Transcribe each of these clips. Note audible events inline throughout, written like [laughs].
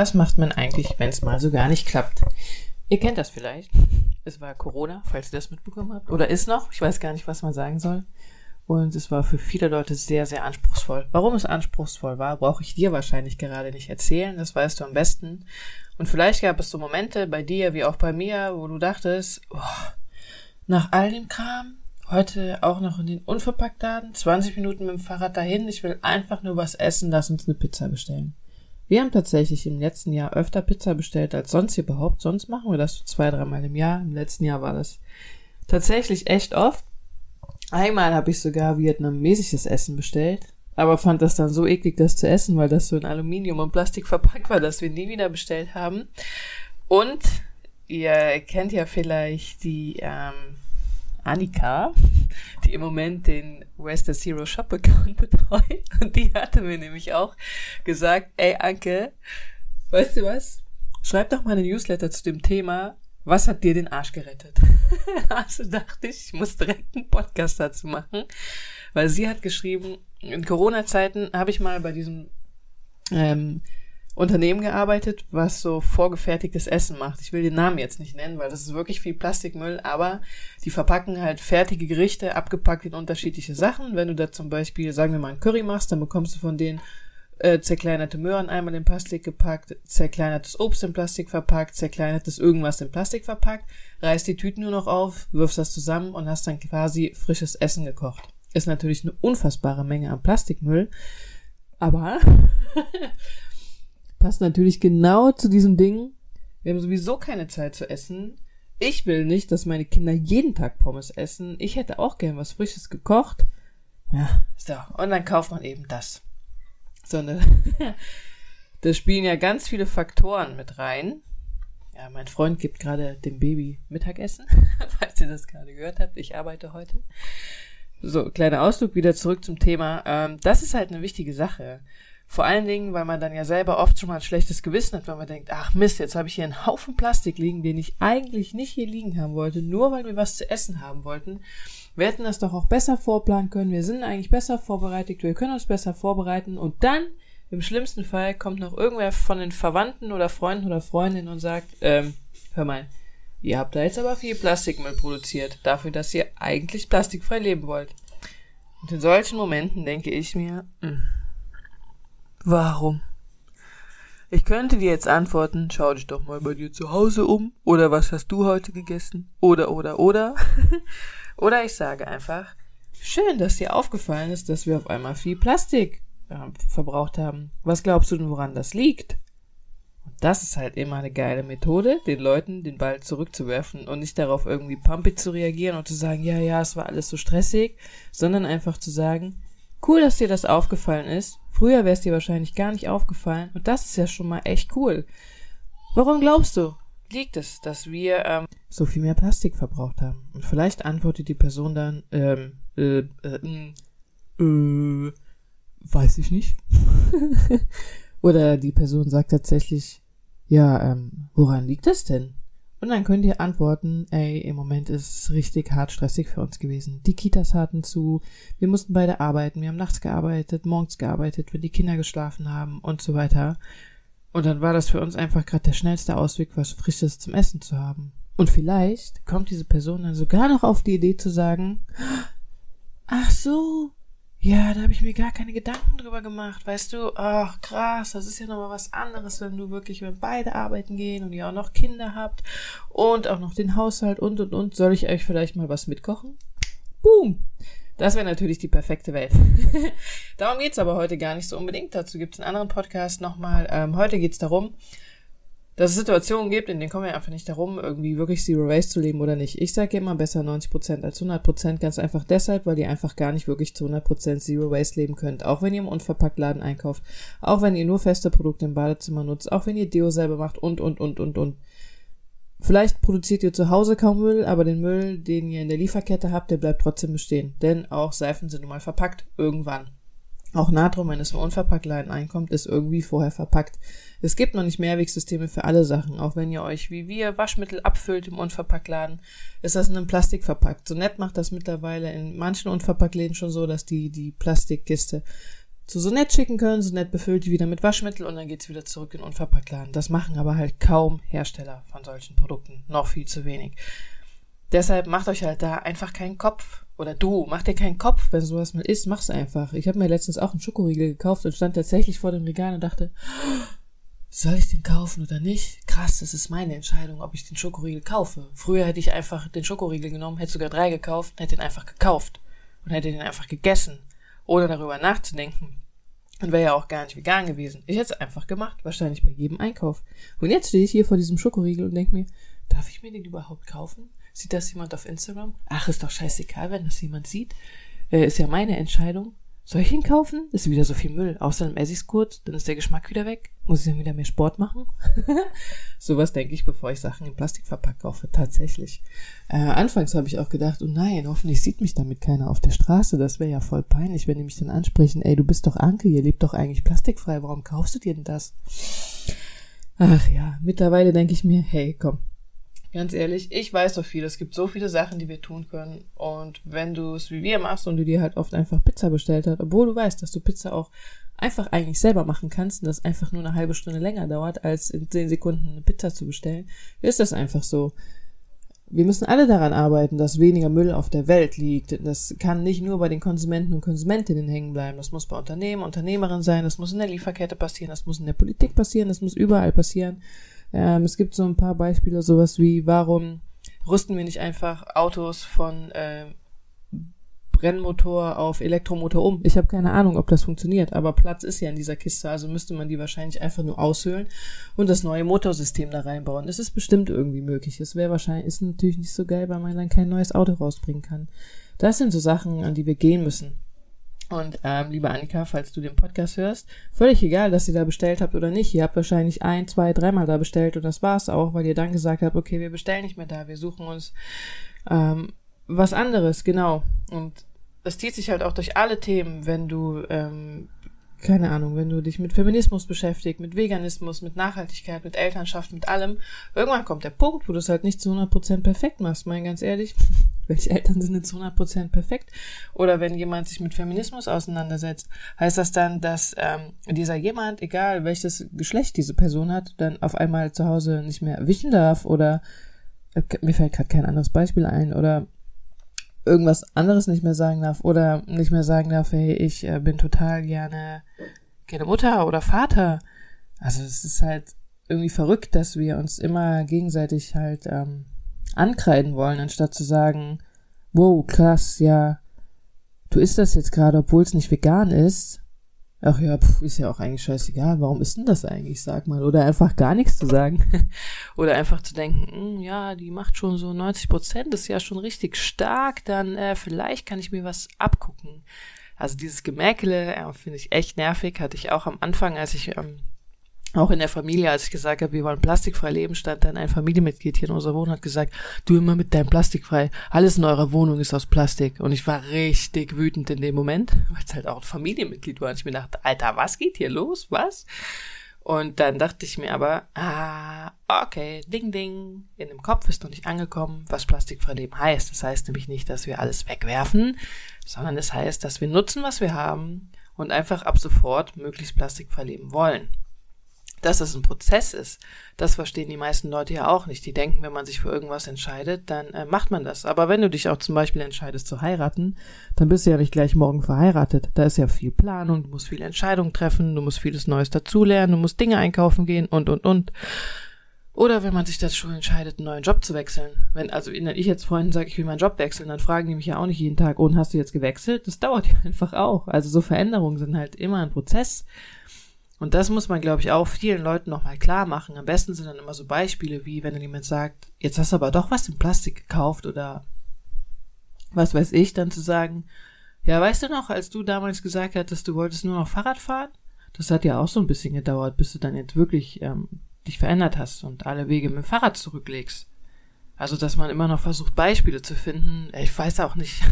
Was macht man eigentlich, wenn es mal so gar nicht klappt? Ihr kennt das vielleicht. Es war Corona, falls ihr das mitbekommen habt. Oder ist noch. Ich weiß gar nicht, was man sagen soll. Und es war für viele Leute sehr, sehr anspruchsvoll. Warum es anspruchsvoll war, brauche ich dir wahrscheinlich gerade nicht erzählen. Das weißt du am besten. Und vielleicht gab es so Momente bei dir wie auch bei mir, wo du dachtest, oh, nach all dem Kram, heute auch noch in den Unverpacktladen, 20 Minuten mit dem Fahrrad dahin, ich will einfach nur was essen, lass uns eine Pizza bestellen. Wir haben tatsächlich im letzten Jahr öfter Pizza bestellt als sonst überhaupt. Sonst machen wir das so zwei, dreimal im Jahr. Im letzten Jahr war das tatsächlich echt oft. Einmal habe ich sogar vietnamesisches Essen bestellt, aber fand das dann so eklig, das zu essen, weil das so in Aluminium und Plastik [laughs] verpackt war, dass wir nie wieder bestellt haben. Und ihr kennt ja vielleicht die ähm, Annika, die im Moment den Western Zero Shop Account betreut. Und die hatte mir nämlich auch gesagt, ey Anke, weißt du was? Schreib doch mal eine Newsletter zu dem Thema, was hat dir den Arsch gerettet? [laughs] also dachte ich, ich muss direkt einen Podcast dazu machen, weil sie hat geschrieben, in Corona-Zeiten habe ich mal bei diesem ähm, Unternehmen gearbeitet, was so vorgefertigtes Essen macht. Ich will den Namen jetzt nicht nennen, weil das ist wirklich viel Plastikmüll, aber die verpacken halt fertige Gerichte abgepackt in unterschiedliche Sachen. Wenn du da zum Beispiel, sagen wir mal, ein Curry machst, dann bekommst du von denen äh, zerkleinerte Möhren einmal in Plastik gepackt, zerkleinertes Obst in Plastik verpackt, zerkleinertes irgendwas in Plastik verpackt, reißt die Tüten nur noch auf, wirfst das zusammen und hast dann quasi frisches Essen gekocht. Ist natürlich eine unfassbare Menge an Plastikmüll, aber [laughs] passt natürlich genau zu diesem Ding. Wir haben sowieso keine Zeit zu essen. Ich will nicht, dass meine Kinder jeden Tag Pommes essen. Ich hätte auch gern was Frisches gekocht. Ja, so. Und dann kauft man eben das. So ne. [laughs] da spielen ja ganz viele Faktoren mit rein. Ja, mein Freund gibt gerade dem Baby Mittagessen, [laughs] falls ihr das gerade gehört habt. Ich arbeite heute. So, kleiner Ausflug wieder zurück zum Thema. Ähm, das ist halt eine wichtige Sache. Vor allen Dingen, weil man dann ja selber oft schon mal ein schlechtes Gewissen hat, weil man denkt, ach Mist, jetzt habe ich hier einen Haufen Plastik liegen, den ich eigentlich nicht hier liegen haben wollte, nur weil wir was zu essen haben wollten. Wir hätten das doch auch besser vorplanen können, wir sind eigentlich besser vorbereitet, wir können uns besser vorbereiten und dann, im schlimmsten Fall, kommt noch irgendwer von den Verwandten oder Freunden oder Freundinnen und sagt, ähm, hör mal, ihr habt da jetzt aber viel Plastikmüll produziert, dafür, dass ihr eigentlich plastikfrei leben wollt. Und in solchen Momenten denke ich mir, mh, hm, Warum? Ich könnte dir jetzt antworten, schau dich doch mal bei dir zu Hause um, oder was hast du heute gegessen, oder, oder, oder. [laughs] oder ich sage einfach, schön, dass dir aufgefallen ist, dass wir auf einmal viel Plastik äh, verbraucht haben. Was glaubst du denn, woran das liegt? Und das ist halt immer eine geile Methode, den Leuten den Ball zurückzuwerfen und nicht darauf irgendwie pumpig zu reagieren und zu sagen, ja, ja, es war alles so stressig, sondern einfach zu sagen, Cool, dass dir das aufgefallen ist. Früher wäre es dir wahrscheinlich gar nicht aufgefallen und das ist ja schon mal echt cool. Warum glaubst du? Liegt es, dass wir ähm, so viel mehr Plastik verbraucht haben? Und vielleicht antwortet die Person dann, ähm, äh, äh, äh, weiß ich nicht. [laughs] Oder die Person sagt tatsächlich, ja, ähm, woran liegt das denn? Und dann könnt ihr antworten, ey, im Moment ist es richtig hart stressig für uns gewesen. Die Kitas hatten zu, wir mussten beide arbeiten, wir haben nachts gearbeitet, morgens gearbeitet, wenn die Kinder geschlafen haben und so weiter. Und dann war das für uns einfach gerade der schnellste Ausweg, was Frisches zum Essen zu haben. Und vielleicht kommt diese Person dann sogar noch auf die Idee zu sagen, ach so, ja, da habe ich mir gar keine Gedanken drüber gemacht, weißt du? Ach, krass, das ist ja nochmal was anderes, wenn du wirklich, wenn beide arbeiten gehen und ihr auch noch Kinder habt und auch noch den Haushalt und und und. Soll ich euch vielleicht mal was mitkochen? Boom! Das wäre natürlich die perfekte Welt. [laughs] Darum geht's aber heute gar nicht so unbedingt. Dazu gibt's einen anderen Podcast nochmal. Ähm, heute geht's darum, dass es Situationen gibt, in denen kommen wir einfach nicht darum, irgendwie wirklich Zero Waste zu leben oder nicht. Ich sage immer besser 90% als 100%, ganz einfach deshalb, weil ihr einfach gar nicht wirklich zu 100% Zero Waste leben könnt. Auch wenn ihr im Unverpacktladen einkauft, auch wenn ihr nur feste Produkte im Badezimmer nutzt, auch wenn ihr Deo selber macht und, und, und, und, und. Vielleicht produziert ihr zu Hause kaum Müll, aber den Müll, den ihr in der Lieferkette habt, der bleibt trotzdem bestehen. Denn auch Seifen sind nun mal verpackt. Irgendwann. Auch Natron, wenn es im Unverpacktladen einkommt, ist irgendwie vorher verpackt. Es gibt noch nicht Mehrwegsysteme für alle Sachen. Auch wenn ihr euch wie wir Waschmittel abfüllt im Unverpacktladen, ist das in einem Plastik verpackt. So nett macht das mittlerweile in manchen Unverpacktläden schon so, dass die die Plastikkiste zu so nett schicken können, so nett befüllt die wieder mit Waschmittel und dann geht's wieder zurück in den Unverpacktladen. Das machen aber halt kaum Hersteller von solchen Produkten. Noch viel zu wenig. Deshalb macht euch halt da einfach keinen Kopf. Oder du, mach dir keinen Kopf, wenn sowas mal ist, mach's einfach. Ich habe mir letztens auch einen Schokoriegel gekauft und stand tatsächlich vor dem Regal und dachte, soll ich den kaufen oder nicht? Krass, das ist meine Entscheidung, ob ich den Schokoriegel kaufe. Früher hätte ich einfach den Schokoriegel genommen, hätte sogar drei gekauft, hätte den einfach gekauft und hätte den einfach gegessen, ohne darüber nachzudenken. Und wäre ja auch gar nicht vegan gewesen. Ich hätte es einfach gemacht, wahrscheinlich bei jedem Einkauf. Und jetzt stehe ich hier vor diesem Schokoriegel und denke mir, darf ich mir den überhaupt kaufen? Sieht das jemand auf Instagram? Ach, ist doch scheißegal, wenn das jemand sieht. Äh, ist ja meine Entscheidung. Soll ich ihn kaufen? Ist wieder so viel Müll. Außerdem esse ich's kurz, dann ist der Geschmack wieder weg. Muss ich dann wieder mehr Sport machen? [laughs] Sowas denke ich, bevor ich Sachen in Plastik verpackt kaufe. Tatsächlich. Äh, anfangs habe ich auch gedacht, oh nein, hoffentlich sieht mich damit keiner auf der Straße. Das wäre ja voll peinlich, wenn die mich dann ansprechen, ey, du bist doch Anke, ihr lebt doch eigentlich plastikfrei, warum kaufst du dir denn das? Ach ja, mittlerweile denke ich mir, hey, komm, Ganz ehrlich, ich weiß so viel. Es gibt so viele Sachen, die wir tun können. Und wenn du es wie wir machst und du dir halt oft einfach Pizza bestellt hast, obwohl du weißt, dass du Pizza auch einfach eigentlich selber machen kannst und das einfach nur eine halbe Stunde länger dauert, als in zehn Sekunden eine Pizza zu bestellen, ist das einfach so. Wir müssen alle daran arbeiten, dass weniger Müll auf der Welt liegt. Das kann nicht nur bei den Konsumenten und Konsumentinnen hängen bleiben. Das muss bei Unternehmen, Unternehmerinnen sein. Das muss in der Lieferkette passieren. Das muss in der Politik passieren. Das muss überall passieren. Ähm, es gibt so ein paar Beispiele, sowas wie, warum rüsten wir nicht einfach Autos von äh, Brennmotor auf Elektromotor um? Ich habe keine Ahnung, ob das funktioniert, aber Platz ist ja in dieser Kiste, also müsste man die wahrscheinlich einfach nur aushöhlen und das neue Motorsystem da reinbauen. Es ist bestimmt irgendwie möglich. Es wäre wahrscheinlich, ist natürlich nicht so geil, weil man dann kein neues Auto rausbringen kann. Das sind so Sachen, an die wir gehen müssen. Und ähm, liebe Annika, falls du den Podcast hörst, völlig egal, dass ihr da bestellt habt oder nicht. Ihr habt wahrscheinlich ein, zwei, dreimal da bestellt und das war's auch, weil ihr dann gesagt habt, okay, wir bestellen nicht mehr da, wir suchen uns ähm, was anderes, genau. Und das zieht sich halt auch durch alle Themen, wenn du ähm, keine Ahnung, wenn du dich mit Feminismus beschäftigst, mit Veganismus, mit Nachhaltigkeit, mit Elternschaft, mit allem, irgendwann kommt der Punkt, wo du es halt nicht zu 100% perfekt machst, mein ganz ehrlich. Welche Eltern sind zu 100% perfekt? Oder wenn jemand sich mit Feminismus auseinandersetzt, heißt das dann, dass ähm, dieser jemand, egal welches Geschlecht diese Person hat, dann auf einmal zu Hause nicht mehr wischen darf oder äh, mir fällt gerade kein anderes Beispiel ein oder irgendwas anderes nicht mehr sagen darf oder nicht mehr sagen darf, hey, ich äh, bin total gerne, gerne Mutter oder Vater. Also es ist halt irgendwie verrückt, dass wir uns immer gegenseitig halt ähm, ankreiden wollen, anstatt zu sagen, wow, krass, ja, du isst das jetzt gerade, obwohl es nicht vegan ist. Ach ja, pf, ist ja auch eigentlich scheißegal. Warum ist denn das eigentlich, sag mal? Oder einfach gar nichts zu sagen. [laughs] Oder einfach zu denken, hm, ja, die macht schon so 90 Prozent, ist ja schon richtig stark, dann äh, vielleicht kann ich mir was abgucken. Also dieses Gemäkele äh, finde ich echt nervig. Hatte ich auch am Anfang, als ich ähm, auch in der Familie, als ich gesagt habe, wir wollen plastikfrei leben, stand dann ein Familienmitglied hier in unserer Wohnung hat gesagt, du immer mit deinem Plastikfrei, alles in eurer Wohnung ist aus Plastik. Und ich war richtig wütend in dem Moment, weil es halt auch ein Familienmitglied war. Und ich mir dachte, Alter, was geht hier los? Was? Und dann dachte ich mir aber, ah, okay, ding, ding, in dem Kopf ist noch nicht angekommen, was plastikfrei leben heißt. Das heißt nämlich nicht, dass wir alles wegwerfen, sondern es das heißt, dass wir nutzen, was wir haben und einfach ab sofort möglichst plastikfrei leben wollen dass das ein Prozess ist, das verstehen die meisten Leute ja auch nicht. Die denken, wenn man sich für irgendwas entscheidet, dann äh, macht man das. Aber wenn du dich auch zum Beispiel entscheidest zu heiraten, dann bist du ja nicht gleich morgen verheiratet. Da ist ja viel Planung, du musst viele Entscheidungen treffen, du musst vieles Neues dazulernen, du musst Dinge einkaufen gehen und, und, und. Oder wenn man sich schon entscheidet, einen neuen Job zu wechseln. Wenn also wenn ich jetzt Freunden sage, ich will meinen Job wechseln, dann fragen die mich ja auch nicht jeden Tag, und hast du jetzt gewechselt? Das dauert [laughs] ja einfach auch. Also so Veränderungen sind halt immer ein Prozess. Und das muss man, glaube ich, auch vielen Leuten nochmal klar machen. Am besten sind dann immer so Beispiele wie, wenn dann jemand sagt, jetzt hast du aber doch was in Plastik gekauft oder was weiß ich, dann zu sagen, ja, weißt du noch, als du damals gesagt hattest, du wolltest nur noch Fahrrad fahren? Das hat ja auch so ein bisschen gedauert, bis du dann jetzt wirklich ähm, dich verändert hast und alle Wege mit dem Fahrrad zurücklegst. Also, dass man immer noch versucht, Beispiele zu finden. Ich weiß auch nicht,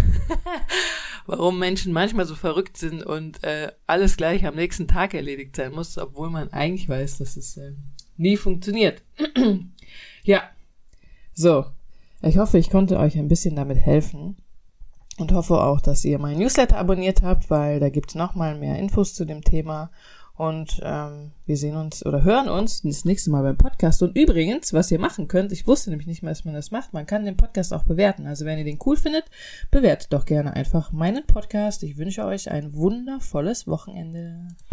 [laughs] warum Menschen manchmal so verrückt sind und äh, alles gleich am nächsten Tag erledigt sein muss, obwohl man eigentlich weiß, dass es äh, nie funktioniert. [clears throat] ja. So. Ich hoffe, ich konnte euch ein bisschen damit helfen. und hoffe auch, dass ihr meinen Newsletter abonniert habt, weil da gibt's noch mal mehr Infos zu dem Thema. Und ähm, wir sehen uns oder hören uns das nächste Mal beim Podcast. Und übrigens, was ihr machen könnt, ich wusste nämlich nicht mal, dass man das macht, man kann den Podcast auch bewerten. Also wenn ihr den cool findet, bewertet doch gerne einfach meinen Podcast. Ich wünsche euch ein wundervolles Wochenende.